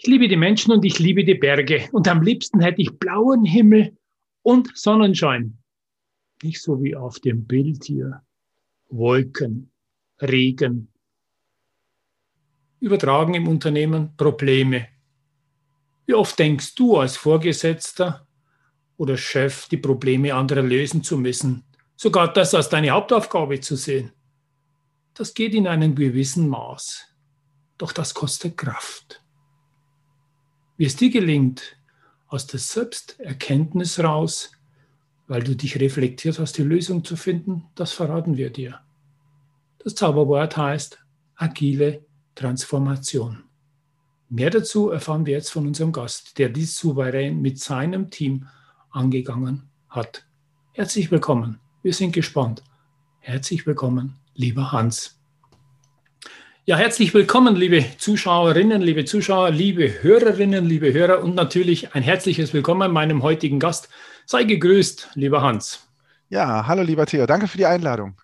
Ich liebe die Menschen und ich liebe die Berge. Und am liebsten hätte ich blauen Himmel und Sonnenschein. Nicht so wie auf dem Bild hier. Wolken, Regen. Übertragen im Unternehmen Probleme. Wie oft denkst du als Vorgesetzter oder Chef, die Probleme anderer lösen zu müssen, sogar das als deine Hauptaufgabe zu sehen? Das geht in einem gewissen Maß. Doch das kostet Kraft. Wie es dir gelingt, aus der Selbsterkenntnis raus, weil du dich reflektiert hast, die Lösung zu finden, das verraten wir dir. Das Zauberwort heißt agile Transformation. Mehr dazu erfahren wir jetzt von unserem Gast, der dies souverän mit seinem Team angegangen hat. Herzlich willkommen. Wir sind gespannt. Herzlich willkommen, lieber Hans. Ja, herzlich willkommen, liebe Zuschauerinnen, liebe Zuschauer, liebe Hörerinnen, liebe Hörer und natürlich ein herzliches Willkommen meinem heutigen Gast. Sei gegrüßt, lieber Hans. Ja, hallo, lieber Theo. Danke für die Einladung.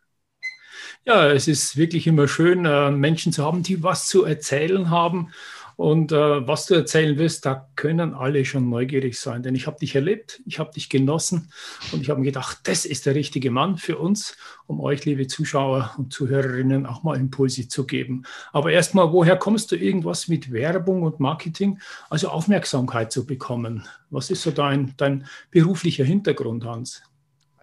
Ja, es ist wirklich immer schön, äh, Menschen zu haben, die was zu erzählen haben. Und äh, was du erzählen wirst, da können alle schon neugierig sein. Denn ich habe dich erlebt, ich habe dich genossen und ich habe mir gedacht, das ist der richtige Mann für uns, um euch, liebe Zuschauer und Zuhörerinnen, auch mal Impulse zu geben. Aber erstmal, woher kommst du irgendwas mit Werbung und Marketing, also Aufmerksamkeit zu bekommen? Was ist so dein, dein beruflicher Hintergrund, Hans?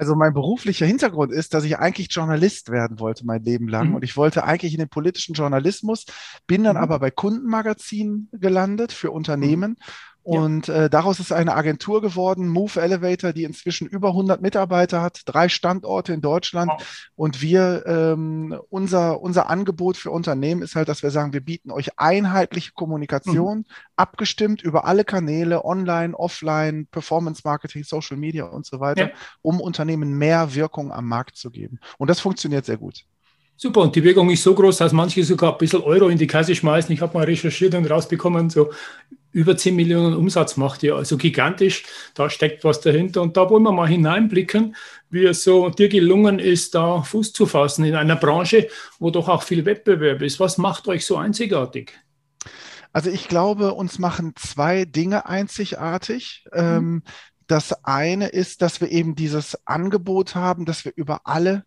Also mein beruflicher Hintergrund ist, dass ich eigentlich Journalist werden wollte mein Leben lang. Mhm. Und ich wollte eigentlich in den politischen Journalismus, bin dann mhm. aber bei Kundenmagazinen gelandet für Unternehmen. Und äh, daraus ist eine Agentur geworden, Move Elevator, die inzwischen über 100 Mitarbeiter hat, drei Standorte in Deutschland. Wow. Und wir, ähm, unser, unser Angebot für Unternehmen ist halt, dass wir sagen, wir bieten euch einheitliche Kommunikation, mhm. abgestimmt über alle Kanäle, online, offline, Performance Marketing, Social Media und so weiter, ja. um Unternehmen mehr Wirkung am Markt zu geben. Und das funktioniert sehr gut. Super, und die Wirkung ist so groß, dass manche sogar ein bisschen Euro in die Kasse schmeißen. Ich habe mal recherchiert und rausbekommen, so über 10 Millionen Umsatz macht ihr, also gigantisch. Da steckt was dahinter. Und da wollen wir mal hineinblicken, wie es so dir gelungen ist, da Fuß zu fassen in einer Branche, wo doch auch viel Wettbewerb ist. Was macht euch so einzigartig? Also ich glaube, uns machen zwei Dinge einzigartig. Mhm. Ähm, das eine ist, dass wir eben dieses Angebot haben, dass wir über alle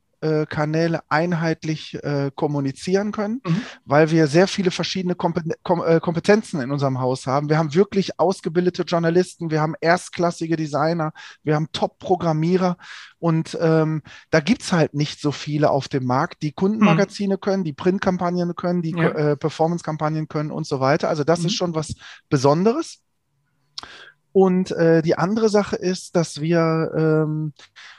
Kanäle einheitlich äh, kommunizieren können, mhm. weil wir sehr viele verschiedene äh, Kompetenzen in unserem Haus haben. Wir haben wirklich ausgebildete Journalisten, wir haben erstklassige Designer, wir haben Top-Programmierer und ähm, da es halt nicht so viele auf dem Markt, die Kundenmagazine mhm. können, die Printkampagnen können, die ja. äh, Performance-Kampagnen können und so weiter. Also das mhm. ist schon was Besonderes. Und äh, die andere Sache ist, dass wir ähm,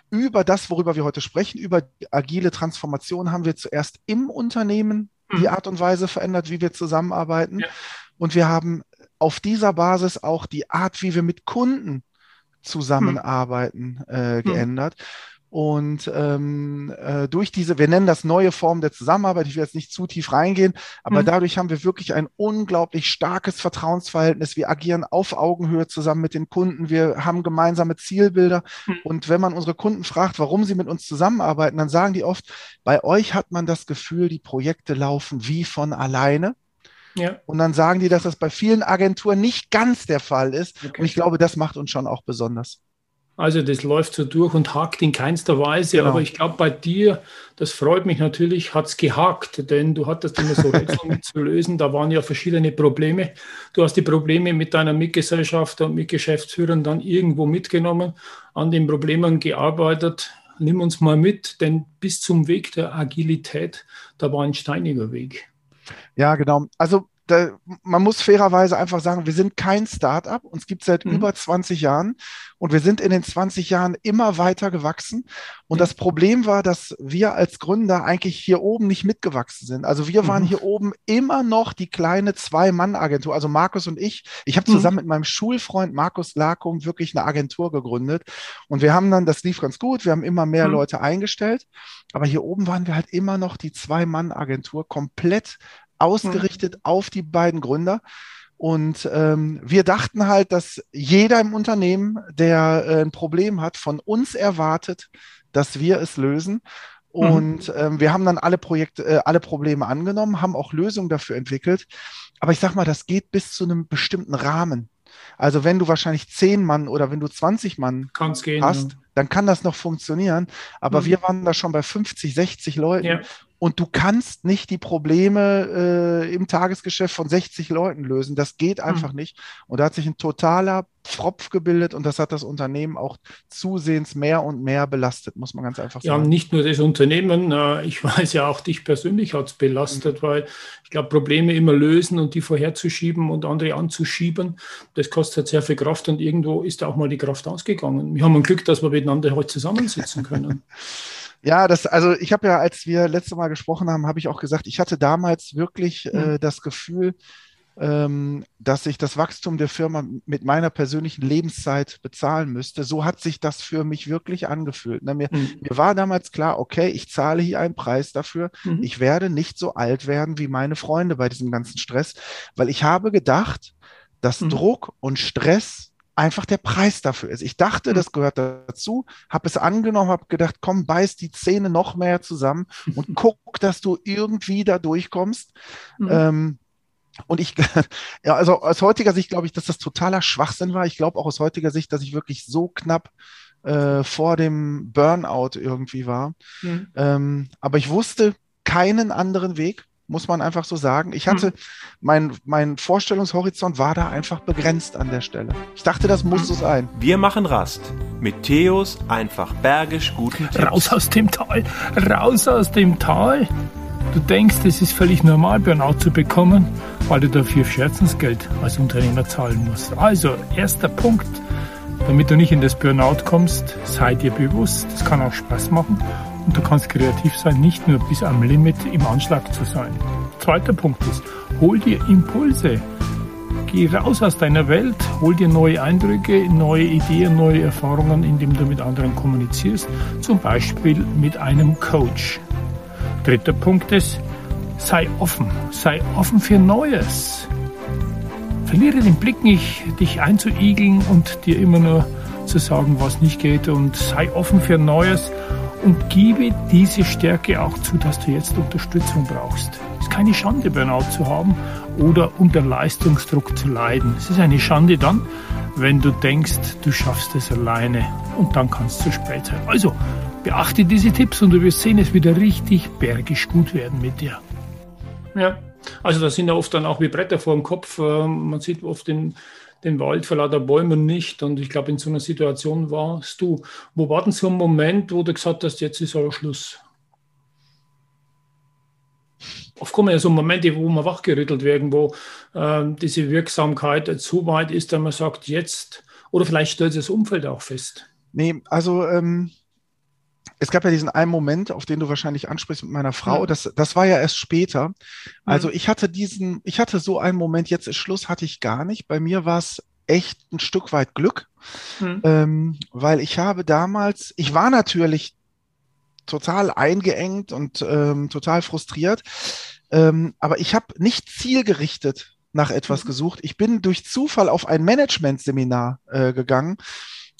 über das, worüber wir heute sprechen, über die agile Transformation, haben wir zuerst im Unternehmen die mhm. Art und Weise verändert, wie wir zusammenarbeiten. Ja. Und wir haben auf dieser Basis auch die Art, wie wir mit Kunden zusammenarbeiten, äh, mhm. Und ähm, äh, durch diese, wir nennen das neue Form der Zusammenarbeit, ich will jetzt nicht zu tief reingehen, aber mhm. dadurch haben wir wirklich ein unglaublich starkes Vertrauensverhältnis. Wir agieren auf Augenhöhe zusammen mit den Kunden, wir haben gemeinsame Zielbilder. Mhm. Und wenn man unsere Kunden fragt, warum sie mit uns zusammenarbeiten, dann sagen die oft, bei euch hat man das Gefühl, die Projekte laufen wie von alleine. Ja. Und dann sagen die, dass das bei vielen Agenturen nicht ganz der Fall ist. Okay. Und ich glaube, das macht uns schon auch besonders. Also das läuft so durch und hakt in keinster Weise. Genau. Aber ich glaube, bei dir, das freut mich natürlich, hat es gehakt, denn du hattest immer so Rätsel zu lösen. Da waren ja verschiedene Probleme. Du hast die Probleme mit deiner Mitgesellschaft und Mitgeschäftsführern dann irgendwo mitgenommen, an den Problemen gearbeitet. Nimm uns mal mit, denn bis zum Weg der Agilität, da war ein steiniger Weg. Ja, genau. Also da, man muss fairerweise einfach sagen, wir sind kein Start-up. Uns gibt es seit Mhm. über 20 Jahren und wir sind in den 20 Jahren immer weiter gewachsen. Und Ja. das Problem war, dass wir als Gründer eigentlich hier oben nicht mitgewachsen sind. Also wir waren Mhm. hier oben immer noch die kleine Zwei-Mann-Agentur. Also Markus und ich. Ich habe Mhm. zusammen mit meinem Schulfreund Markus Lakum wirklich eine Agentur gegründet. Und wir haben dann, das lief ganz gut. Wir haben immer mehr Mhm. Leute eingestellt. Aber hier oben waren wir halt immer noch die Zwei-Mann-Agentur, komplett ausgerichtet auf die beiden Gründer. Und ähm, wir dachten halt, dass jeder im Unternehmen, der äh, ein Problem hat, von uns erwartet, dass wir es lösen. Und ähm, wir haben dann alle Projekte, äh, alle Probleme angenommen, haben auch Lösungen dafür entwickelt. Aber ich sag mal, das geht bis zu einem bestimmten Rahmen. Also wenn du wahrscheinlich zehn Mann oder wenn du 20 Mann gehen. hast, dann kann das noch funktionieren. Aber Mhm. wir waren da schon bei 50, 60 Leuten. Ja. Und du kannst nicht die Probleme äh, im Tagesgeschäft von 60 Leuten lösen. Das geht Mhm. einfach nicht. Und da hat sich ein totaler Pfropf gebildet und das hat das Unternehmen auch zusehends mehr und mehr belastet, muss man ganz einfach Ja, sagen. nicht nur das Unternehmen, äh, ich weiß ja auch, dich persönlich hat es belastet, weil ich glaube, Probleme immer lösen und die vorherzuschieben und andere anzuschieben, das kostet sehr viel Kraft und irgendwo ist da auch mal die Kraft ausgegangen. Wir haben ein Glück, dass wir miteinander heute zusammensitzen können. Ja, das, also ich habe ja, als wir letzte Mal gesprochen haben, habe ich auch gesagt, ich hatte damals wirklich äh, Mhm. das Gefühl, ähm, dass ich das Wachstum der Firma mit meiner persönlichen Lebenszeit bezahlen müsste. So hat sich das für mich wirklich angefühlt. Ne, mir, Mhm. mir war damals klar, okay, ich zahle hier einen Preis dafür. Mhm. Ich werde nicht so alt werden wie meine Freunde bei diesem ganzen Stress, weil ich habe gedacht, dass Mhm. Druck und Stress einfach der Preis dafür ist. Ich dachte, Mhm. das gehört dazu, habe es angenommen, habe gedacht, komm, beiß die Zähne noch mehr zusammen und guck, dass du irgendwie da durchkommst. Mhm. Ähm, und ich, ja, also aus heutiger Sicht glaube ich, dass das totaler Schwachsinn war. Ich glaube auch aus heutiger Sicht, dass ich wirklich so knapp äh, vor dem Burnout irgendwie war. Mhm. Ähm, aber ich wusste keinen anderen Weg, muss man einfach so sagen. Ich hatte, mein, mein Vorstellungshorizont war da einfach begrenzt an der Stelle. Ich dachte, das muss so sein. Wir machen Rast mit Theos einfach bergisch guten Tipps. Raus aus dem Tal, raus aus dem Tal. Du denkst, es ist völlig normal, Burnout zu bekommen, weil du dafür Scherzensgeld als Unternehmer zahlen musst. Also, erster Punkt, damit du nicht in das Burnout kommst, sei dir bewusst, das kann auch Spaß machen und du kannst kreativ sein, nicht nur bis am Limit im Anschlag zu sein. Zweiter Punkt ist, hol dir Impulse. Geh raus aus deiner Welt, hol dir neue Eindrücke, neue Ideen, neue Erfahrungen, indem du mit anderen kommunizierst, zum Beispiel mit einem Coach. Dritter Punkt ist, sei offen, sei offen für Neues. Verliere den Blick nicht, dich einzuigeln und dir immer nur zu sagen, was nicht geht und sei offen für Neues und gebe diese Stärke auch zu, dass du jetzt Unterstützung brauchst. Es ist keine Schande, Burnout zu haben oder unter Leistungsdruck zu leiden. Es ist eine Schande dann, wenn du denkst, du schaffst es alleine und dann kann es zu spät sein. Also beachte diese Tipps und du wirst sehen, es wird richtig bergisch gut werden mit dir. Ja, also da sind ja oft dann auch wie Bretter vor dem Kopf. Ähm, Man sieht oft den, den Wald vor lauter Bäumen nicht. Und ich glaube, in so einer Situation warst du. Wo war denn so ein Moment, wo du gesagt hast, jetzt ist aber Schluss? Oft kommen ja so Momente, wo man wachgerüttelt werden, wo ähm, diese Wirksamkeit so weit ist, dass man sagt, jetzt, oder vielleicht stellt das Umfeld auch fest. Nee, also ähm, es gab ja diesen einen Moment, auf den du wahrscheinlich ansprichst mit meiner Frau. Ja. Das, das war ja erst später. Also Mhm. ich hatte diesen, ich hatte so einen Moment, jetzt ist Schluss, hatte ich gar nicht. Bei mir war es echt ein Stück weit Glück, Mhm. ähm, weil ich habe damals, ich war natürlich total eingeengt und ähm, total frustriert, ähm, aber ich habe nicht zielgerichtet nach etwas Mhm. gesucht. Ich bin durch Zufall auf ein Management-Seminar äh, gegangen,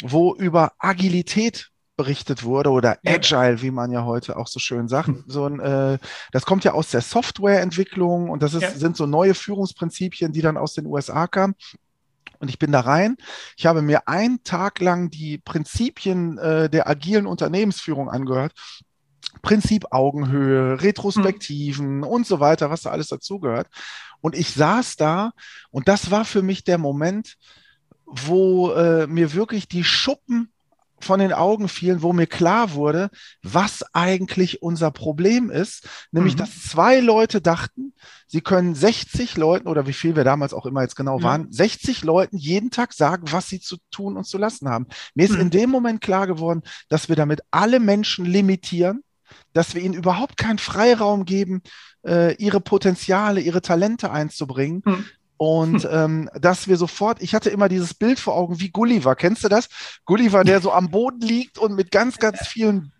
wo über Agilität berichtet wurde oder Ja. Agile, wie man ja heute auch so schön sagt. Hm. So ein, äh, das kommt ja aus der Softwareentwicklung und das ist, Ja. sind so neue Führungsprinzipien, die dann aus den USA kamen. Und ich bin da rein. Ich habe mir einen Tag lang die Prinzipien äh, der agilen Unternehmensführung angehört. Prinzip Augenhöhe, Retrospektiven und so weiter, was da alles dazugehört. Und ich saß da und das war für mich der Moment, wo äh, mir wirklich die Schuppen von den Augen fielen, wo mir klar wurde, was eigentlich unser Problem ist, nämlich Mhm. dass zwei Leute dachten, Sie können 60 Leuten oder wie viel wir damals auch immer jetzt genau waren, 60 Leuten jeden Tag sagen, was sie zu tun und zu lassen haben. Mir ist Mhm. in dem Moment klar geworden, dass wir damit alle Menschen limitieren, dass wir ihnen überhaupt keinen Freiraum geben, äh, ihre Potenziale, ihre Talente einzubringen. Und ähm, dass wir sofort, ich hatte immer dieses Bild vor Augen wie Gulliver, kennst du das? Gulliver, der so am Boden liegt und mit ganz, ganz vielen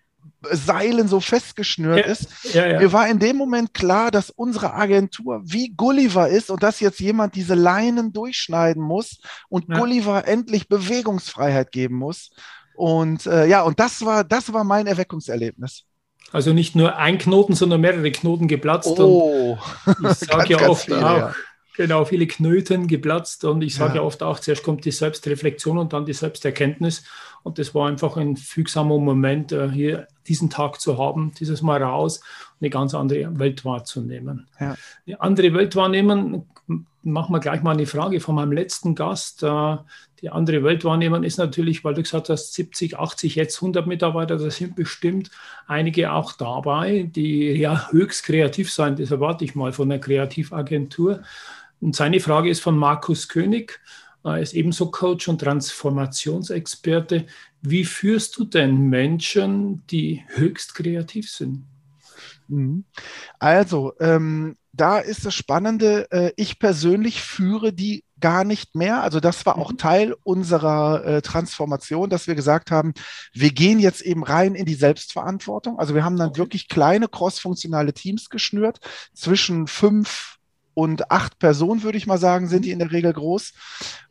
Seilen so festgeschnürt Ja. ist. Ja, ja. Mir war in dem Moment klar, dass unsere Agentur wie Gulliver ist und dass jetzt jemand diese Leinen durchschneiden muss und. Gulliver endlich Bewegungsfreiheit geben muss. Und äh, ja, und das war, das war mein Erweckungserlebnis. Also nicht nur ein Knoten, sondern mehrere Knoten geplatzt. Oh, ich sage ja oft viele, auch. Genau, viele Knöten geplatzt. Und ich sage Ja. ja. oft auch, zuerst kommt die Selbstreflexion und dann die Selbsterkenntnis. Und das war einfach ein fügsamer Moment, äh, hier diesen Tag zu haben, dieses Mal raus, eine ganz andere Welt wahrzunehmen. Ja. Eine andere Welt wahrnehmen, machen wir gleich mal eine Frage von meinem letzten Gast. Äh, Die andere Welt wahrnehmen ist natürlich, weil du gesagt hast, 70, 80, jetzt 100 Mitarbeiter, da sind bestimmt einige auch dabei, die ja höchst kreativ sein. Das erwarte ich mal von einer Kreativagentur. Und seine Frage ist von Markus König. Er ist ebenso Coach und Transformationsexperte. Wie führst du denn Menschen, die höchst kreativ sind? Mhm. Also, ähm, da ist das Spannende, äh, ich persönlich führe die gar nicht mehr. Also das war auch Mhm. Teil unserer äh, Transformation, dass wir gesagt haben, wir gehen jetzt eben rein in die Selbstverantwortung. Also wir haben dann wirklich kleine crossfunktionale Teams geschnürt, zwischen fünf und acht Personen, würde ich mal sagen, sind die in der Regel groß.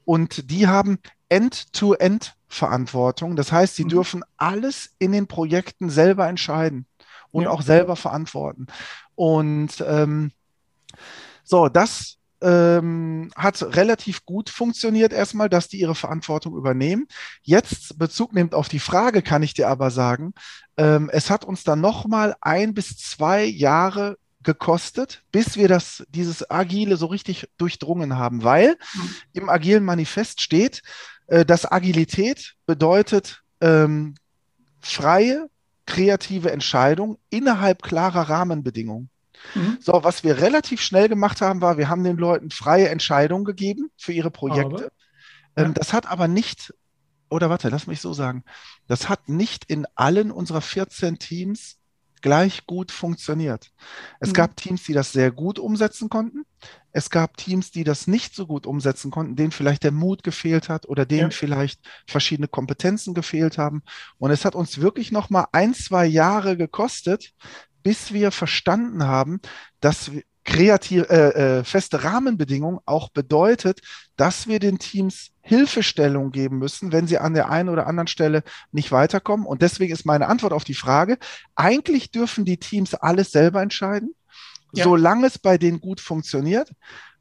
Und die haben End-to-End-Verantwortung. Das heißt, sie Mhm. dürfen alles in den Projekten selber entscheiden und Ja. auch selber verantworten. Und ähm, so, das ähm, hat relativ gut funktioniert erstmal, dass die ihre Verantwortung übernehmen. Jetzt Bezug nimmt auf die Frage, kann ich dir aber sagen, ähm, es hat uns dann nochmal ein bis zwei Jahre gekostet, bis wir das, dieses Agile so richtig durchdrungen haben, weil im agilen Manifest steht, äh, dass Agilität bedeutet ähm, freie, kreative Entscheidung innerhalb klarer Rahmenbedingungen. Mhm. So, was wir relativ schnell gemacht haben, war, wir haben den Leuten freie Entscheidungen gegeben für ihre Projekte. Aber, Ähm, ja. Das hat aber nicht, oder warte, lass mich so sagen, das hat nicht in allen unserer 14 Teams gleich gut funktioniert. Es Mhm. gab Teams, die das sehr gut umsetzen konnten. Es gab Teams, die das nicht so gut umsetzen konnten, denen vielleicht der Mut gefehlt hat oder denen Ja. vielleicht verschiedene Kompetenzen gefehlt haben. Und es hat uns wirklich noch mal ein, zwei Jahre gekostet, bis wir verstanden haben, dass wir kreativ, äh, äh, feste Rahmenbedingungen auch bedeutet, dass wir den Teams Hilfestellung geben müssen, wenn sie an der einen oder anderen Stelle nicht weiterkommen. Und deswegen ist meine Antwort auf die Frage, eigentlich dürfen die Teams alles selber entscheiden, Ja. solange es bei denen gut funktioniert.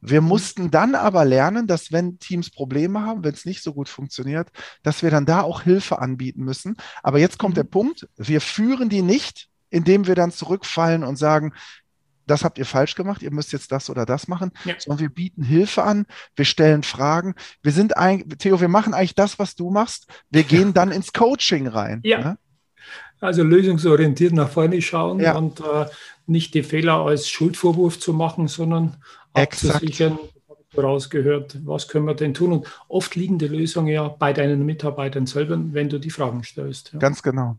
Wir Mhm. mussten dann aber lernen, dass wenn Teams Probleme haben, wenn es nicht so gut funktioniert, dass wir dann da auch Hilfe anbieten müssen. Aber jetzt kommt Mhm. der Punkt, wir führen die nicht, indem wir dann zurückfallen und sagen, das habt ihr falsch gemacht, ihr müsst jetzt das oder das machen, Ja. sondern wir bieten Hilfe an, wir stellen Fragen. Wir sind eigentlich, Theo, wir machen eigentlich das, was du machst. Wir gehen dann ins Coaching rein. Ja. ne? Also lösungsorientiert nach vorne schauen Ja. und äh, nicht die Fehler als Schuldvorwurf zu machen, sondern Exakt. abzusichern, habe ich vorausgehört, was können wir denn tun? Und oft liegen die Lösungen ja bei deinen Mitarbeitern selber, wenn du die Fragen stellst. Ja. Ganz genau.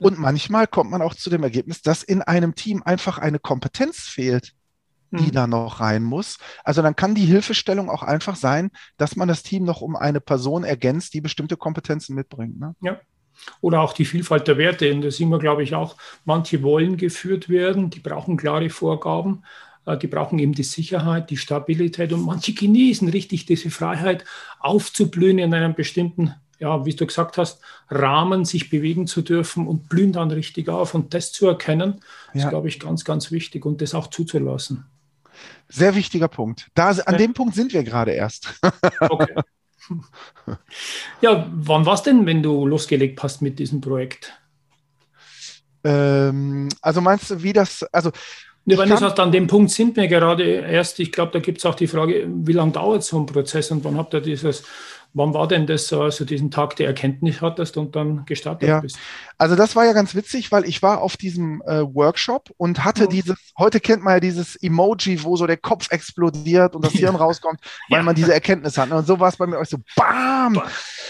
Und manchmal kommt man auch zu dem Ergebnis, dass in einem Team einfach eine Kompetenz fehlt, die Mhm. da noch rein muss. Also dann kann die Hilfestellung auch einfach sein, dass man das Team noch um eine Person ergänzt, die bestimmte Kompetenzen mitbringt. Ne? Oder auch die Vielfalt der Werte. Und da sehen wir, glaube ich, auch, manche wollen geführt werden, die brauchen klare Vorgaben, äh, die brauchen eben die Sicherheit, die Stabilität und manche genießen richtig diese Freiheit, aufzublühen in einem bestimmten, ja, wie du gesagt hast, Rahmen, sich bewegen zu dürfen und blühen dann richtig auf. Und das zu erkennen, ist, Ja. glaube ich, ganz, ganz wichtig und das auch zuzulassen. Sehr wichtiger Punkt. Da, an Ja. dem Punkt sind wir gerade erst. Okay. Ja, wann war es denn, wenn du losgelegt hast mit diesem Projekt? ähm, also meinst du, wie das, also Ja, wenn du sagst, an dem Punkt sind wir gerade erst, ich glaube, da gibt es auch die Frage, wie lange dauert so ein Prozess und wann habt ihr dieses wann war denn das so, also diesen Tag der Erkenntnis hattest und dann gestartet Ja. bist? Also das war ja ganz witzig, weil ich war auf diesem äh, Workshop und hatte Mhm. dieses, heute kennt man ja dieses Emoji, wo so der Kopf explodiert und das Hirn rauskommt, weil Ja. man diese Erkenntnis hat. Und so war es bei mir auch so, bam!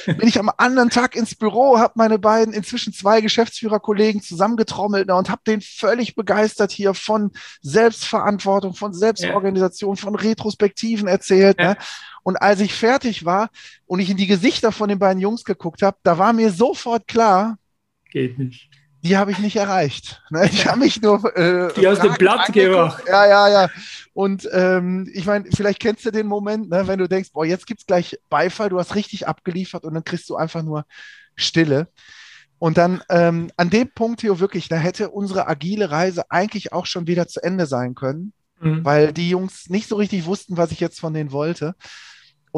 Bin ich am anderen Tag ins Büro, habe meine beiden inzwischen zwei Geschäftsführerkollegen zusammengetrommelt ne, und habe den völlig begeistert hier von Selbstverantwortung, von Selbstorganisation, von Retrospektiven erzählt. Ne? Und als ich fertig war und ich in die Gesichter von den beiden Jungs geguckt habe, da war mir sofort klar, Geht nicht. die habe ich nicht erreicht. Ne? Ich habe mich nur. Äh, Die aus dem Blatt gemacht. Ja, ja, ja. Und ähm, ich meine, vielleicht kennst du den Moment, ne, wenn du denkst, boah, jetzt gibt es gleich Beifall, du hast richtig abgeliefert und dann kriegst du einfach nur Stille. Und dann ähm, an dem Punkt, Theo, wirklich, da hätte unsere agile Reise eigentlich auch schon wieder zu Ende sein können, Mhm. weil die Jungs nicht so richtig wussten, was ich jetzt von denen wollte.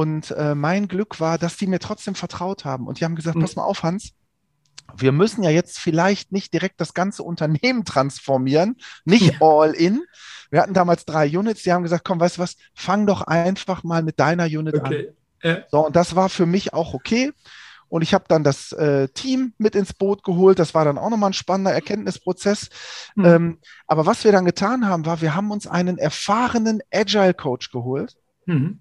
Und äh, mein Glück war, dass die mir trotzdem vertraut haben. Und die haben gesagt, Mhm. pass mal auf, Hans, wir müssen ja jetzt vielleicht nicht direkt das ganze Unternehmen transformieren, nicht all in. Wir hatten damals drei Units, die haben gesagt, komm, weißt du was, fang doch einfach mal mit deiner Unit an. Okay. Ja. So, und das war für mich auch okay. Und ich habe dann das äh, Team mit ins Boot geholt. Das war dann auch nochmal ein spannender Erkenntnisprozess. Mhm. Ähm, aber was wir dann getan haben, war, wir haben uns einen erfahrenen Agile Coach geholt Mhm.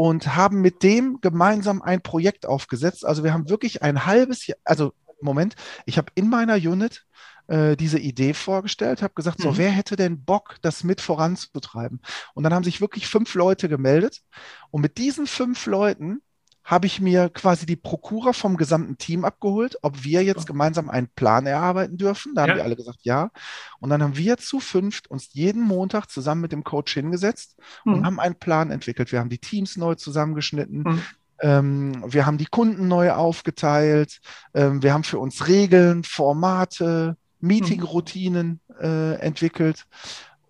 Und haben mit dem gemeinsam ein Projekt aufgesetzt. Also wir haben wirklich ein halbes Jahr, also Moment, ich habe in meiner Unit äh, diese Idee vorgestellt, habe gesagt, so, Mhm. wer hätte denn Bock, das mit voranzutreiben? Und dann haben sich wirklich fünf Leute gemeldet. Und mit diesen fünf Leuten habe ich mir quasi die Prokura vom gesamten Team abgeholt, ob wir jetzt gemeinsam einen Plan erarbeiten dürfen. Da haben Ja. die alle gesagt, ja. Und dann haben wir zu fünft uns jeden Montag zusammen mit dem Coach hingesetzt und Mhm. haben einen Plan entwickelt. Wir haben die Teams neu zusammengeschnitten. Mhm. Ähm, wir haben die Kunden neu aufgeteilt. Ähm, wir haben für uns Regeln, Formate, Meeting-Routinen äh, entwickelt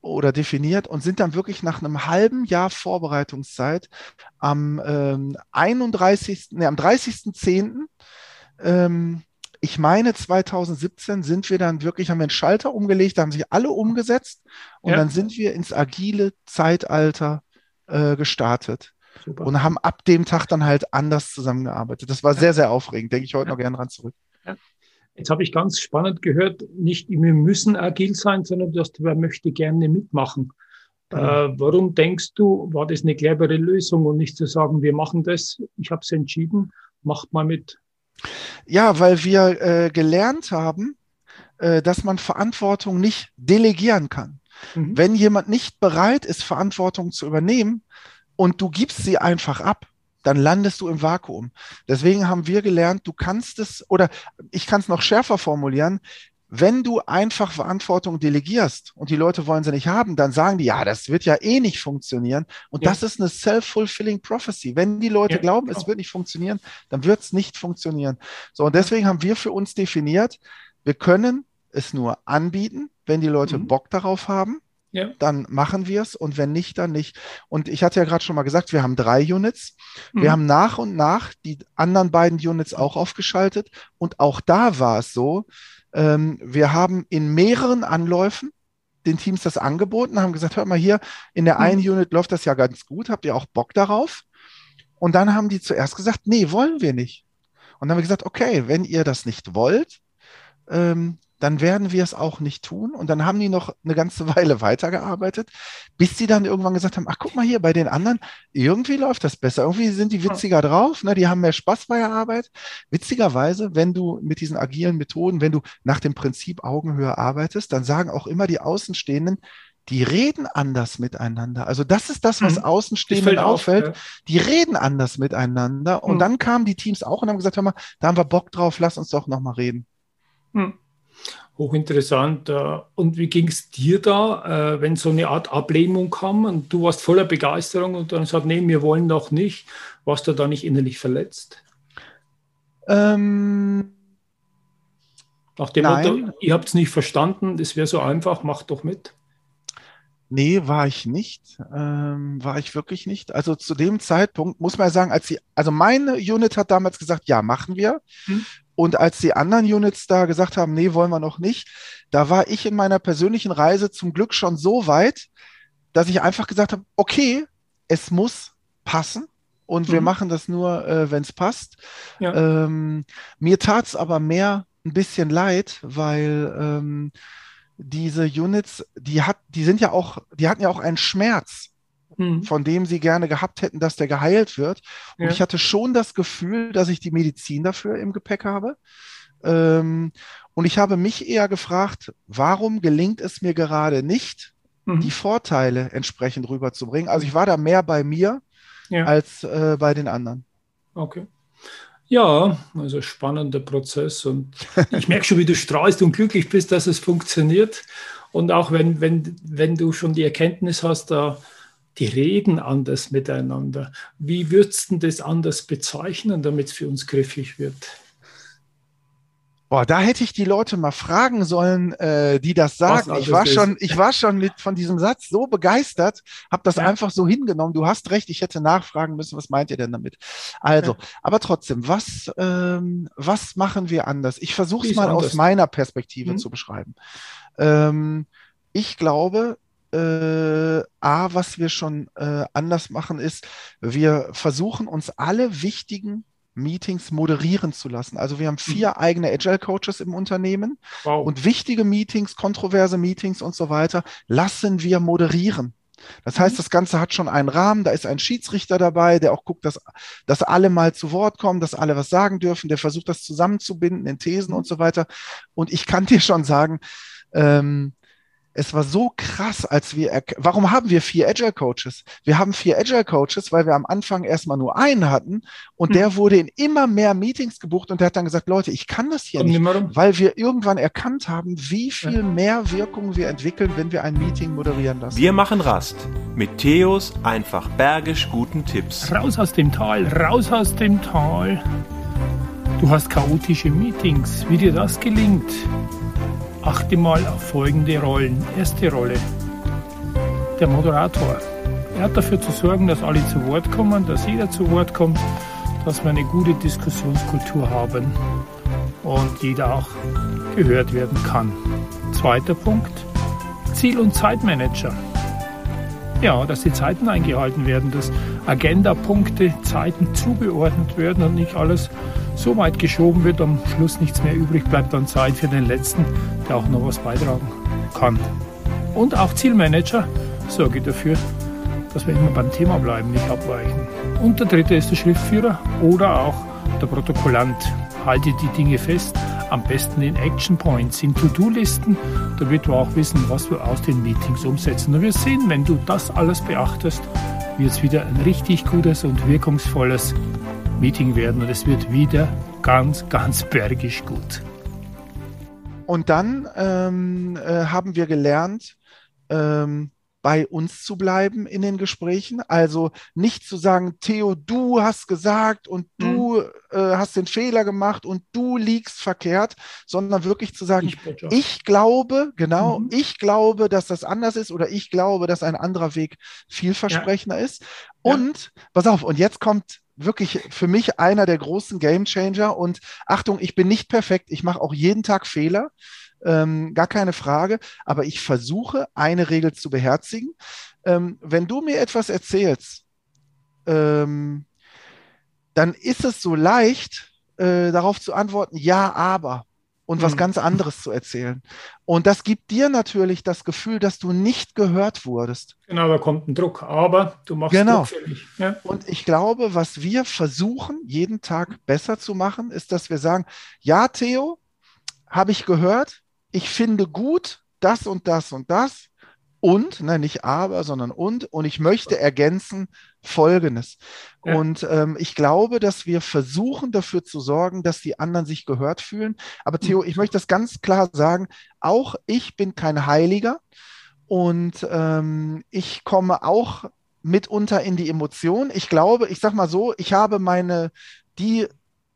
oder definiert und sind dann wirklich nach einem halben Jahr Vorbereitungszeit am ähm, 31., nee, am 30.10. Ähm, ich meine 2017 sind wir dann wirklich, haben wir einen Schalter umgelegt, da haben sich alle umgesetzt und Ja. dann sind wir ins agile Zeitalter äh, gestartet Super. und haben ab dem Tag dann halt anders zusammengearbeitet. Das war sehr, sehr aufregend. Denke ich heute noch gerne dran zurück. Jetzt habe ich ganz spannend gehört, nicht wir müssen agil sein, sondern dass wer möchte gerne mitmachen. Genau. Äh, warum denkst du, war das eine clevere Lösung und nicht zu sagen, wir machen das, ich habe es entschieden, macht mal mit. Ja, weil wir äh, gelernt haben, äh, dass man Verantwortung nicht delegieren kann. Mhm. Wenn jemand nicht bereit ist, Verantwortung zu übernehmen und du gibst sie einfach ab, dann landest du im Vakuum. Deswegen haben wir gelernt, du kannst es, oder ich kann es noch schärfer formulieren, wenn du einfach Verantwortung delegierst und die Leute wollen sie nicht haben, dann sagen die, ja, das wird ja eh nicht funktionieren. Und Ja. das ist eine self-fulfilling prophecy. Wenn die Leute Ja, glauben, genau. es wird nicht funktionieren, dann wird es nicht funktionieren. So, und deswegen haben wir für uns definiert, wir können es nur anbieten, wenn die Leute Mhm. Bock darauf haben Ja. dann machen wir es und wenn nicht, dann nicht. Und ich hatte ja gerade schon mal gesagt, wir haben drei Units. Wir Mhm. haben nach und nach die anderen beiden Units auch aufgeschaltet und auch da war es so, ähm, wir haben in mehreren Anläufen den Teams das angeboten, haben gesagt, hört mal hier, in der Mhm. einen Unit läuft das ja ganz gut, habt ihr auch Bock darauf? Und dann haben die zuerst gesagt, nee, wollen wir nicht. Und dann haben wir gesagt, okay, wenn ihr das nicht wollt, ähm, dann werden wir es auch nicht tun. Und dann haben die noch eine ganze Weile weitergearbeitet, bis sie dann irgendwann gesagt haben, ach guck mal hier, bei den anderen, irgendwie läuft das besser. Irgendwie sind die witziger drauf, ne? die haben mehr Spaß bei der Arbeit. Witzigerweise, wenn du mit diesen agilen Methoden, wenn du nach dem Prinzip Augenhöhe arbeitest, dann sagen auch immer die Außenstehenden, die reden anders miteinander. Also das ist das, was Mhm. Außenstehenden fällt auf, auffällt ja. die reden anders miteinander. Und Hm. dann kamen die Teams auch und haben gesagt, hör mal, da haben wir Bock drauf, lass uns doch nochmal reden. Hm. Hochinteressant. äh, Und wie ging es dir da, äh, wenn so eine Art Ablehnung kam und du warst voller Begeisterung und dann sagt, nee, wir wollen doch nicht. Warst du da nicht innerlich verletzt? Ähm, Nach dem Nein. Motto, ihr habt es nicht verstanden, das wäre so einfach, macht doch mit. nee, war ich nicht. Ähm, war ich wirklich nicht. Also zu dem Zeitpunkt muss man ja sagen, als die, also meine Unit hat damals gesagt, ja, machen wir. Hm. Und als die anderen Units da gesagt haben, nee, wollen wir noch nicht, da war ich in meiner persönlichen Reise zum Glück schon so weit, dass ich einfach gesagt habe, okay, es muss passen und wir Mhm. machen das nur, äh, wenn es passt. Ja. Ähm, mir tat es aber mehr ein bisschen leid, weil ähm, diese Units, die hat, die sind ja auch, die hatten ja auch einen Schmerz, Mhm. von dem sie gerne gehabt hätten, dass der geheilt wird. Und Ja. ich hatte schon das Gefühl, dass ich die Medizin dafür im Gepäck habe. Ähm, und ich habe mich eher gefragt, warum gelingt es mir gerade nicht, Mhm. die Vorteile entsprechend rüberzubringen? Also ich war da mehr bei mir Ja. als äh, bei den anderen. Okay. Ja, also spannender Prozess und ich merke schon, wie du strahlst und glücklich bist, dass es funktioniert. Und auch wenn, wenn, wenn du schon die Erkenntnis hast, da die reden anders miteinander. Wie würdest du das anders bezeichnen, damit es für uns griffig wird? Boah, da hätte ich die Leute mal fragen sollen, äh, die das sagen. Ich war ist. schon, ich war schon mit von diesem Satz so begeistert, habe das Ja. einfach so hingenommen. Du hast recht, ich hätte nachfragen müssen, was meint ihr denn damit? Also, aber trotzdem, was, ähm, was machen wir anders? Ich versuche es mal aus anders? meiner Perspektive Mhm. zu beschreiben. Ähm, ich glaube, äh, A, was wir schon äh, anders machen, ist, wir versuchen uns alle wichtigen Meetings moderieren zu lassen. Also wir haben vier eigene Agile Coaches im Unternehmen Wow. und wichtige Meetings, kontroverse Meetings und so weiter lassen wir moderieren. Das heißt, das Ganze hat schon einen Rahmen, da ist ein Schiedsrichter dabei, der auch guckt, dass, dass alle mal zu Wort kommen, dass alle was sagen dürfen, der versucht das zusammenzubinden in Thesen und so weiter. Und ich kann dir schon sagen, ähm, es war so krass, als wir, warum haben wir vier Agile Coaches? Wir haben vier Agile Coaches, weil wir am Anfang erstmal nur einen hatten und Hm. der wurde in immer mehr Meetings gebucht und der hat dann gesagt, Leute, ich kann das hier Komm nicht weil wir irgendwann erkannt haben, wie viel Ja. mehr Wirkung wir entwickeln, wenn wir ein Meeting moderieren lassen. Wir machen Rast mit Theos einfach bergisch guten Tipps. Raus aus dem Tal, raus aus dem Tal. Du hast chaotische Meetings. Wie dir das gelingt? Achte mal auf folgende Rollen. Erste Rolle. Der Moderator. Er hat dafür zu sorgen, dass alle zu Wort kommen, dass jeder zu Wort kommt, dass wir eine gute Diskussionskultur haben und jeder auch gehört werden kann. Zweiter Punkt. Ziel- und Zeitmanager. Ja, dass die Zeiten eingehalten werden, dass Agendapunkte, Zeiten zugeordnet werden und nicht alles so weit geschoben wird, am Schluss nichts mehr übrig bleibt an Zeit für den Letzten, auch noch was beitragen kann. Und auch Zielmanager sorge dafür, dass wir immer beim Thema bleiben, nicht abweichen. Und der dritte ist der Schriftführer oder auch der Protokollant. Halte die Dinge fest, am besten in Action Points, in To-Do-Listen, damit du auch wissen, was wir aus den Meetings umsetzen. Und wir sehen, wenn du das alles beachtest, wird es wieder ein richtig gutes und wirkungsvolles Meeting werden und es wird wieder ganz, ganz bergisch gut. Und dann ähm, äh, haben wir gelernt, ähm, bei uns zu bleiben in den Gesprächen. Also nicht zu sagen, Theo, du hast gesagt und du äh, hast den Fehler gemacht und du liegst verkehrt, sondern wirklich zu sagen, Ich ich glaube, genau, Mhm. ich glaube, dass das anders ist oder ich glaube, dass ein anderer Weg vielversprechender ist. Ja. Und, pass auf, und jetzt kommt wirklich für mich einer der großen Game Changer. Und Achtung, ich bin nicht perfekt, ich mache auch jeden Tag Fehler, ähm, gar keine Frage, aber ich versuche, eine Regel zu beherzigen. Ähm, wenn du mir etwas erzählst, ähm, dann ist es so leicht, äh, darauf zu antworten, ja, aber und was Mhm. ganz anderes zu erzählen. Und das gibt dir natürlich das Gefühl, dass du nicht gehört wurdest. Genau, da kommt ein Druck, aber du machst Genau. Ja. Und ich glaube, was wir versuchen, jeden Tag besser zu machen, ist, dass wir sagen, ja, Theo, habe ich gehört, ich finde gut das und das und das. Und, nein, nicht aber, sondern und. Und ich möchte ergänzen Folgendes. Ja. Und ähm, ich glaube, dass wir versuchen, dafür zu sorgen, dass die anderen sich gehört fühlen. Aber Theo, ich möchte das ganz klar sagen, auch ich bin kein Heiliger. Und ähm, ich komme auch mitunter in die Emotion. Ich glaube, ich sag mal so, ich habe meine, die,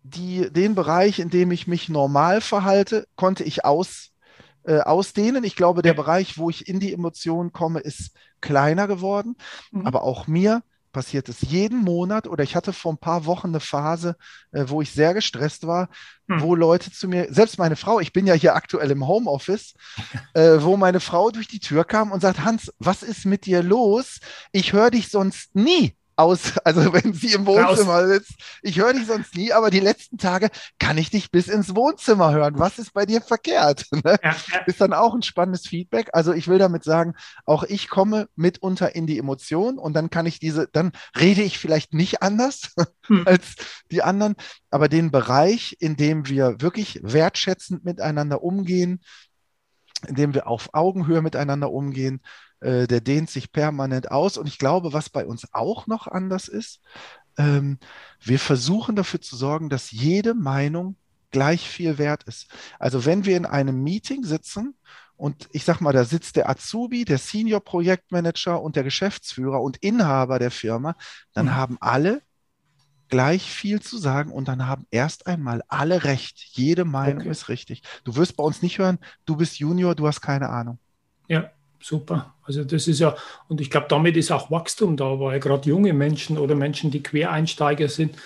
die, den Bereich, in dem ich mich normal verhalte, konnte ich aus, äh, ausdehnen. Ich glaube, der. Bereich, wo ich in die Emotionen komme, ist kleiner geworden. Mhm. Aber auch mir passiert es jeden Monat oder ich hatte vor ein paar Wochen eine Phase, äh, wo ich sehr gestresst war, Mhm. wo Leute zu mir, selbst meine Frau, ich bin ja hier aktuell im Homeoffice, äh, wo meine Frau durch die Tür kam und sagt, Hans, was ist mit dir los? Ich höre dich sonst nie aus, also wenn sie im Wohnzimmer sitzt. Ich höre dich sonst nie, aber die letzten Tage kann ich dich bis ins Wohnzimmer hören. Was ist bei dir verkehrt? Ne? Ja, ja. Ist dann auch ein spannendes Feedback. Also ich will damit sagen, auch ich komme mitunter in die Emotion und dann kann ich diese, dann rede ich vielleicht nicht anders hm. als die anderen, aber den Bereich, in dem wir wirklich wertschätzend miteinander umgehen, in dem wir auf Augenhöhe miteinander umgehen, äh, der dehnt sich permanent aus. Und ich glaube, was bei uns auch noch anders ist, ähm, wir versuchen dafür zu sorgen, dass jede Meinung gleich viel wert ist. Also wenn wir in einem Meeting sitzen und ich sag mal, da sitzt der Azubi, der Senior Projektmanager und der Geschäftsführer und Inhaber der Firma, dann mhm. haben alle gleich viel zu sagen und dann haben erst einmal alle recht. Jede Meinung okay. ist richtig. Du wirst bei uns nicht hören, du bist Junior, du hast keine Ahnung. Ja, super. Also das ist ja, und ich glaube, damit ist auch Wachstum da, weil gerade junge Menschen oder Menschen, die Quereinsteiger sind,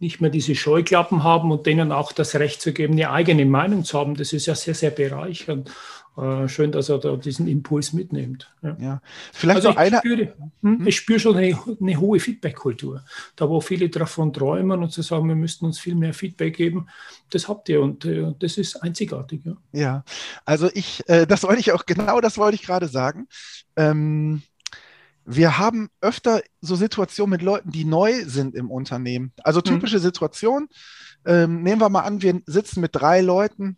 nicht mehr diese Scheuklappen haben und denen auch das Recht zu geben, eine eigene Meinung zu haben. Das ist ja sehr, sehr bereichernd. Äh, schön, dass er da diesen Impuls mitnimmt. Ja, ja. vielleicht also ich einer. Spüre, hm, hm? Ich spüre schon eine, eine hohe Feedback-Kultur. Da, wo viele davon träumen und zu sagen, wir müssten uns viel mehr Feedback geben, das habt ihr und äh, das ist einzigartig. Ja, ja. also ich, äh, das wollte ich auch, genau das wollte ich gerade sagen. Ähm, wir haben öfter so Situationen mit Leuten, die neu sind im Unternehmen. Also hm. typische mhm. Situation. Ähm, nehmen wir mal an, wir sitzen mit drei Leuten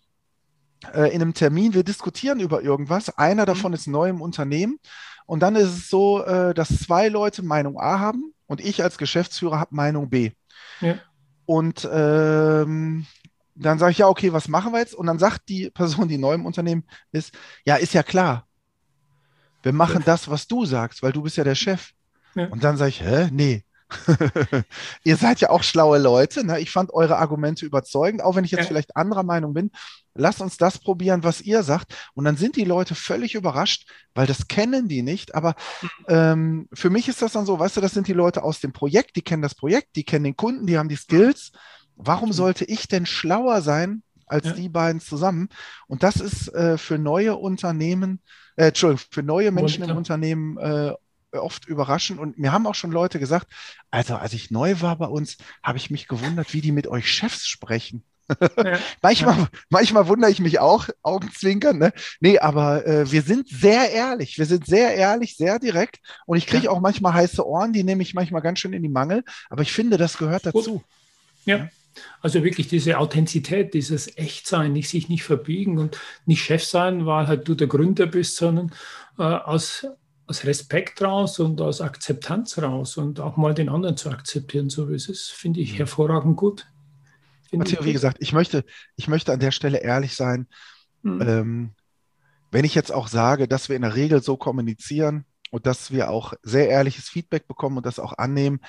äh, in einem Termin, wir diskutieren über irgendwas. Einer mhm. davon ist neu im Unternehmen. Und dann ist es so, äh, dass zwei Leute Meinung A haben und ich als Geschäftsführer habe Meinung B. Ja. Und ähm, dann sage ich, ja, okay, was machen wir jetzt? Und dann sagt die Person, die neu im Unternehmen ist, ja, ist ja klar. Wir machen das, was du sagst, weil du bist ja der Chef. Ja. Und dann sage ich, hä? Nee, Ihr seid ja auch schlaue Leute. Ne? Ich fand eure Argumente überzeugend, auch wenn ich jetzt ja. vielleicht anderer Meinung bin. Lasst uns das probieren, was ihr sagt. Und dann sind die Leute völlig überrascht, weil das kennen die nicht. Aber ähm, für mich ist das dann so, weißt du, das sind die Leute aus dem Projekt, die kennen das Projekt, die kennen den Kunden, die haben die Skills. Warum sollte ich denn schlauer sein als ja. die beiden zusammen? Und das ist äh, für neue Unternehmen, äh, Entschuldigung, für neue Menschen im Unternehmen äh, oft überraschen. Und mir haben auch schon Leute gesagt, also als ich neu war bei uns, habe ich mich gewundert, wie die mit euch Chefs sprechen. Ja. manchmal, ja. manchmal wundere ich mich auch, Augenzwinkern, ne? Nee, aber äh, wir sind sehr ehrlich. Wir sind sehr ehrlich, sehr direkt. Und ich kriege ja. auch manchmal heiße Ohren, die nehme ich manchmal ganz schön in die Mangel. Aber ich finde, das gehört dazu. Ja. Also wirklich diese Authentizität, dieses Echtsein, nicht sich nicht verbiegen und nicht Chef sein, weil halt du der Gründer bist, sondern äh, aus aus Respekt raus und aus Akzeptanz raus und auch mal den anderen zu akzeptieren, so wie es ist, finde ich mhm. hervorragend gut. Matteo, wie gesagt, ich möchte, ich möchte an der Stelle ehrlich sein. Mhm. Ähm, wenn ich jetzt auch sage, dass wir in der Regel so kommunizieren und dass wir auch sehr ehrliches Feedback bekommen und das auch annehmen,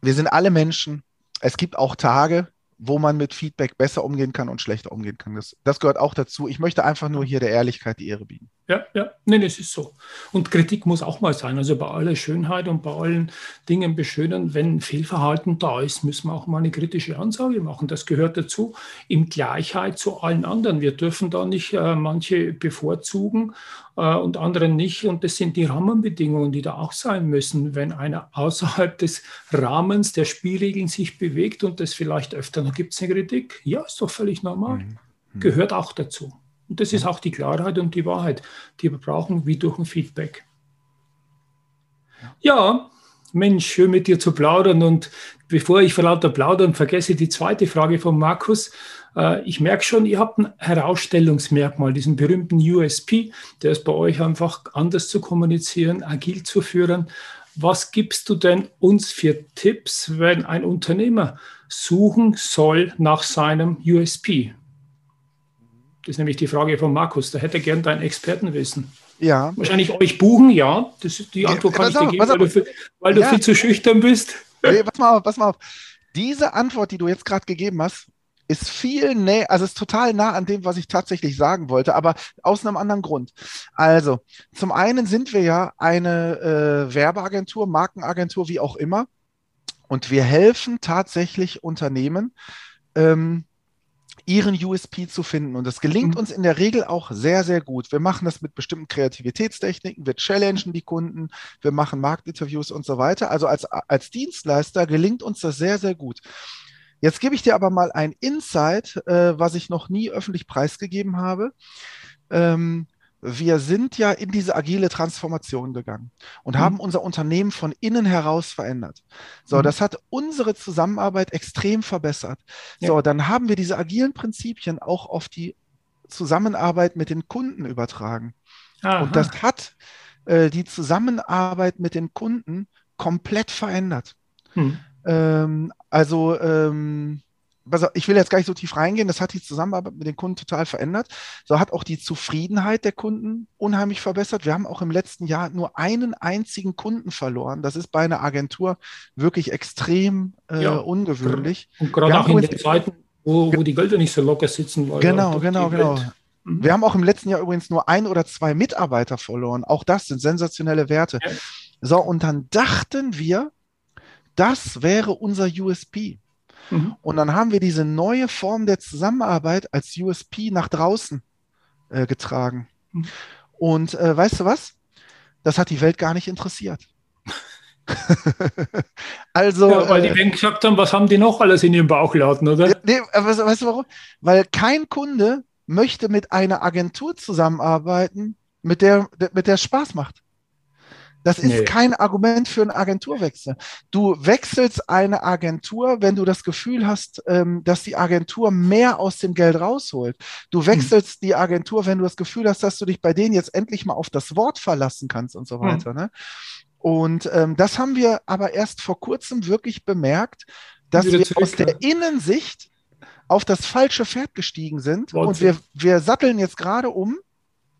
wir sind alle Menschen. Es gibt auch Tage, wo man mit Feedback besser umgehen kann und schlechter umgehen kann. Das, das gehört auch dazu. Ich möchte einfach nur hier der Ehrlichkeit die Ehre bieten. Ja, ja, nein, es ist so. Und Kritik muss auch mal sein. Also bei aller Schönheit und bei allen Dingen beschönen, wenn Fehlverhalten da ist, müssen wir auch mal eine kritische Ansage machen. Das gehört dazu, in Gleichheit zu allen anderen. Wir dürfen da nicht äh, manche bevorzugen äh, und andere nicht. Und das sind die Rahmenbedingungen, die da auch sein müssen. Wenn einer außerhalb des Rahmens der Spielregeln sich bewegt und das vielleicht öfter, dann gibt es eine Kritik. Ja, ist doch völlig normal. Mhm. mhm. Gehört auch dazu. Und das ist auch die Klarheit und die Wahrheit, die wir brauchen, wie durch ein Feedback. Ja, Mensch, schön mit dir zu plaudern. Und bevor ich vor lauter Plaudern vergesse, die zweite Frage von Markus. Äh, ich merke schon, ihr habt ein Herausstellungsmerkmal, diesen berühmten USP, der ist bei euch einfach anders zu kommunizieren, agil zu führen. Was gibst du denn uns für Tipps, wenn ein Unternehmer suchen soll nach seinem USP? Das ist nämlich die Frage von Markus. Da hätte er gern dein Expertenwissen. Ja. Wahrscheinlich euch buchen, ja. Das, die Antwort kann ja, ich dir geben, weil, du, viel, weil ja. du viel zu schüchtern bist. Nee, pass mal auf, pass mal auf. Diese Antwort, die du jetzt gerade gegeben hast, ist viel näher, also ist total nah an dem, was ich tatsächlich sagen wollte, aber aus einem anderen Grund. Also, zum einen sind wir ja eine äh, Werbeagentur, Markenagentur, wie auch immer, und wir helfen tatsächlich Unternehmen, ähm, ihren USP zu finden. Und das gelingt Mhm. uns in der Regel auch sehr, sehr gut. Wir machen das mit bestimmten Kreativitätstechniken, wir challengen die Kunden, wir machen Marktinterviews und so weiter. Also als, als Dienstleister gelingt uns das sehr, sehr gut. Jetzt gebe ich dir aber mal ein Insight, äh, was ich noch nie öffentlich preisgegeben habe. Ähm, wir sind ja in diese agile Transformation gegangen und Mhm. haben unser Unternehmen von innen heraus verändert. So, Mhm. das hat unsere Zusammenarbeit extrem verbessert. Ja. So, dann haben wir diese agilen Prinzipien auch auf die Zusammenarbeit mit den Kunden übertragen. Aha. Und das hat äh, die Zusammenarbeit mit den Kunden komplett verändert. Hm. Ähm, also, ähm, ich will jetzt gar nicht so tief reingehen, das hat die Zusammenarbeit mit den Kunden total verändert. So hat auch die Zufriedenheit der Kunden unheimlich verbessert. Wir haben auch im letzten Jahr nur einen einzigen Kunden verloren. Das ist bei einer Agentur wirklich extrem äh, Ja. ungewöhnlich. Und gerade auch in den Zeiten, wo, wo die Gelder nicht so locker sitzen. Weil Genau, genau, genau. Welt- Mhm. Wir haben auch im letzten Jahr übrigens nur ein oder zwei Mitarbeiter verloren. Auch das sind sensationelle Werte. Ja. So, und dann dachten wir, das wäre unser USP. Mhm. Und dann haben wir diese neue Form der Zusammenarbeit als USP nach draußen äh, getragen. Mhm. Und äh, weißt du was? Das hat die Welt gar nicht interessiert. also, Ja, weil die äh, dann gesagt haben, was haben die noch alles in ihrem Bauchladen, oder? nee, aber weißt, weißt du warum? Weil kein Kunde möchte mit einer Agentur zusammenarbeiten, mit der, mit der es Spaß macht. Das ist Nee. kein Argument für einen Agenturwechsel. Du wechselst eine Agentur, wenn du das Gefühl hast, ähm, dass die Agentur mehr aus dem Geld rausholt. Du wechselst die Agentur, wenn du das Gefühl hast, dass du dich bei denen jetzt endlich mal auf das Wort verlassen kannst und so Hm. weiter. Ne? Und ähm, das haben wir aber erst vor kurzem wirklich bemerkt, dass wir zurück, aus der. Innensicht auf das falsche Pferd gestiegen sind. Und Wahnsinn. wir, wir satteln jetzt gerade um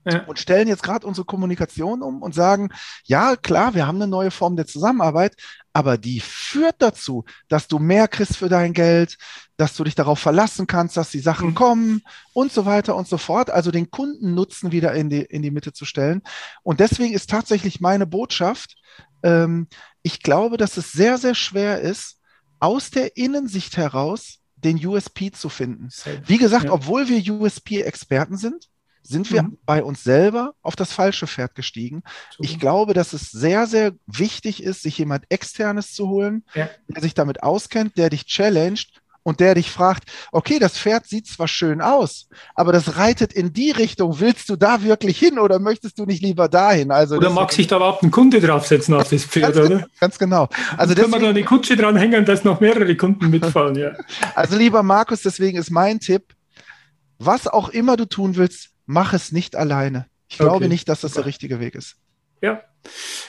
Ja. und stellen jetzt gerade unsere Kommunikation um und sagen, ja, klar, wir haben eine neue Form der Zusammenarbeit, aber die führt dazu, dass du mehr kriegst für dein Geld, dass du dich darauf verlassen kannst, dass die Sachen Mhm. kommen und so weiter und so fort. Also den Kundennutzen wieder in die, in die Mitte zu stellen. Und deswegen ist tatsächlich meine Botschaft, ähm, ich glaube, dass es sehr, sehr schwer ist, aus der Innensicht heraus den USP zu finden. Wie gesagt, Ja. obwohl wir USP-Experten sind, sind wir Mhm. bei uns selber auf das falsche Pferd gestiegen. Ich glaube, dass es sehr, sehr wichtig ist, sich jemand Externes zu holen, Ja. der sich damit auskennt, der dich challenged und der dich fragt, okay, das Pferd sieht zwar schön aus, aber das reitet in die Richtung. Willst du da wirklich hin oder möchtest du nicht lieber dahin? Also Oder mag sich da überhaupt ein Kunde draufsetzen auf das Pferd, ganz, oder? ganz genau. Also Also können wir da deswegen, eine Kutsche dranhängen, dass noch mehrere Kunden mitfahren, ja. also lieber Markus, deswegen ist mein Tipp, was auch immer du tun willst, mach es nicht alleine. Ich Okay, glaube nicht, dass das der richtige Weg ist. Ja,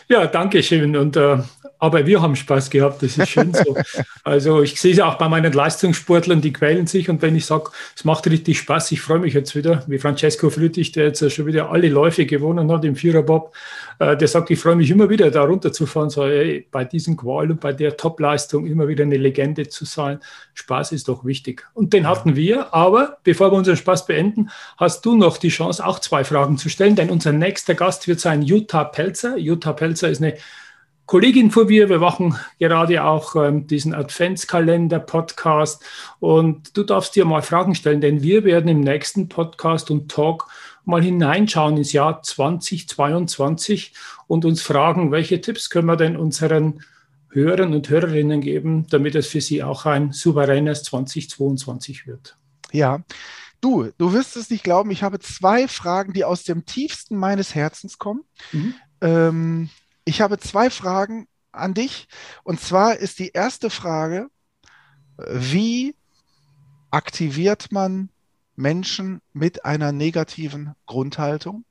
ja danke schön. Und, äh, aber wir haben Spaß gehabt, das ist schön so. Also ich sehe es auch bei meinen Leistungssportlern, die quälen sich. Und wenn ich sage, es macht richtig Spaß, ich freue mich jetzt wieder, wie Francesco Flüttich, der jetzt schon wieder alle Läufe gewonnen hat im Viererbob, äh, der sagt, ich freue mich immer wieder, da runterzufahren. So, ey, bei diesem Qual und bei der Topleistung immer wieder eine Legende zu sein. Spaß ist doch wichtig. Und den hatten wir. Aber bevor wir unseren Spaß beenden, hast du noch die Chance, auch zwei Fragen zu stellen. Denn unser nächster Gast wird sein Jutta Pelzer. Jutta Pelzer ist eine Kollegin von mir. Wir machen gerade auch ähm, diesen Adventskalender-Podcast. Und du darfst dir mal Fragen stellen, denn wir werden im nächsten Podcast und Talk mal hineinschauen ins Jahr 2022 und uns fragen, welche Tipps können wir denn unseren Hörern und Hörerinnen geben, damit es für sie auch ein souveränes 2022 wird. Ja, du, du wirst es nicht glauben, ich habe zwei Fragen, die aus dem tiefsten meines Herzens kommen. Mhm. Ähm, ich habe zwei Fragen an dich. Und zwar ist die erste Frage, wie aktiviert man Menschen mit einer negativen Grundhaltung?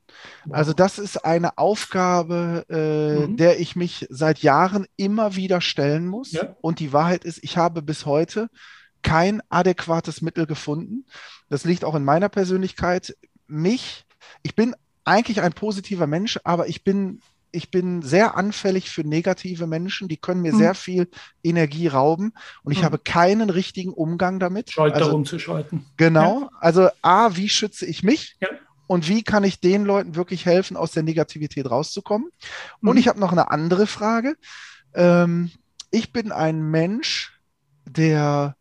Also das ist eine Aufgabe, äh, Mhm. der ich mich seit Jahren immer wieder stellen muss. Ja. Und die Wahrheit ist, ich habe bis heute kein adäquates Mittel gefunden. Das liegt auch in meiner Persönlichkeit. Mich, ich bin eigentlich ein positiver Mensch, aber ich bin, ich bin sehr anfällig für negative Menschen. Die können mir Mhm. sehr viel Energie rauben und ich Mhm. habe keinen richtigen Umgang damit. Schalter Also, umzuschalten. Genau. Also A, wie schütze ich mich? Ja. Und wie kann ich den Leuten wirklich helfen, aus der Negativität rauszukommen? Und Mhm. ich habe noch eine andere Frage. Ähm, ich bin ein Mensch, der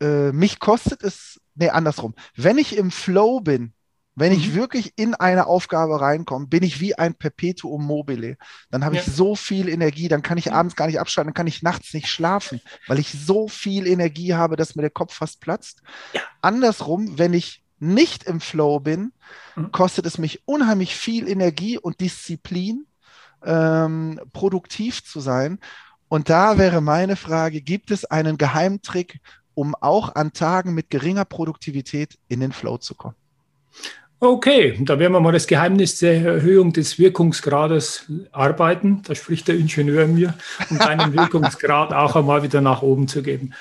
äh, mich kostet es nee, andersrum. Wenn ich im Flow bin, wenn ich mhm. wirklich in eine Aufgabe reinkomme, bin ich wie ein Perpetuum mobile. Dann habe ja. ich so viel Energie, dann kann ich abends gar nicht abschalten, dann kann ich nachts nicht schlafen, weil ich so viel Energie habe, dass mir der Kopf fast platzt. Ja. Andersrum, wenn ich nicht im Flow bin, mhm. kostet es mich unheimlich viel Energie und Disziplin, ähm, produktiv zu sein. Und da wäre meine Frage, gibt es einen Geheimtrick, um auch an Tagen mit geringer Produktivität in den Flow zu kommen? Okay, da werden wir mal das Geheimnis der Erhöhung des Wirkungsgrades arbeiten. Da spricht der Ingenieur in mir, um deinen Wirkungsgrad auch einmal wieder nach oben zu geben.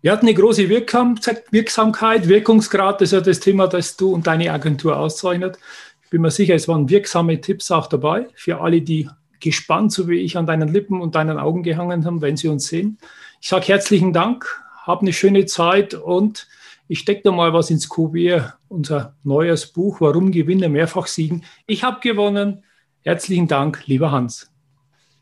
Wir hatten eine große Wirksamkeit, Wirkungsgrad, ist ja das Thema, das du und deine Agentur auszeichnet. Ich bin mir sicher, es waren wirksame Tipps auch dabei für alle, die gespannt, so wie ich, an deinen Lippen und deinen Augen gehangen haben, wenn sie uns sehen. Ich sage herzlichen Dank, hab eine schöne Zeit und ich stecke da mal was ins Kurier, unser neues Buch, Warum Gewinne mehrfach siegen. Ich habe gewonnen. Herzlichen Dank, lieber Hans.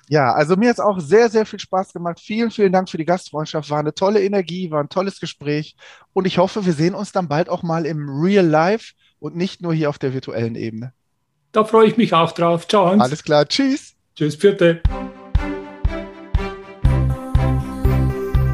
Ja, also mir hat es auch sehr, sehr viel Spaß gemacht. Vielen, vielen Dank für die Gastfreundschaft. War eine tolle Energie, war ein tolles Gespräch. Und ich hoffe, wir sehen uns dann bald auch mal im Real Life und nicht nur hier auf der virtuellen Ebene. Da freue ich mich auch drauf. Ciao, Hans. Alles klar. Tschüss. Tschüss, vierte.